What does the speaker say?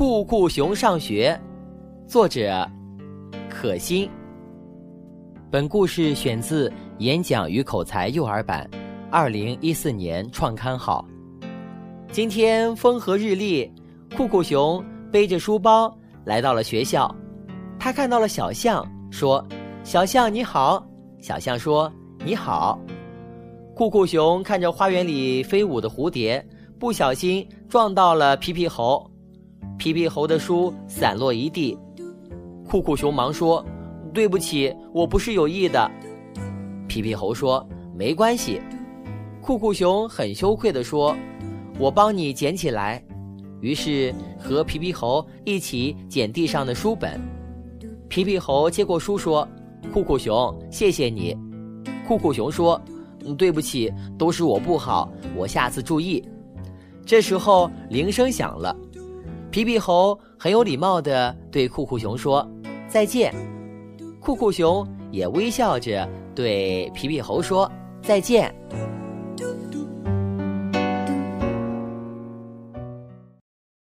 酷酷熊上学，作者可心。本故事选自《演讲与口才幼儿版》，二零一四年创刊号。今天风和日丽，酷酷熊背着书包来到了学校。他看到了小象，说：“小象你好。”小象说：“你好。”酷酷熊看着花园里飞舞的蝴蝶，不小心撞到了皮皮猴。皮皮猴的书散落一地，酷酷熊忙说：“对不起，我不是有意的。”皮皮猴说：“没关系。”酷酷熊很羞愧地说：“我帮你捡起来。”于是和皮皮猴一起捡地上的书本。皮皮猴接过书说：“酷酷熊，谢谢你。”酷酷熊说：“对不起，都是我不好，我下次注意。”这时候铃声响了。皮皮猴很有礼貌地对酷酷熊说：“再见。”酷酷熊也微笑着对皮皮猴说：“再见。”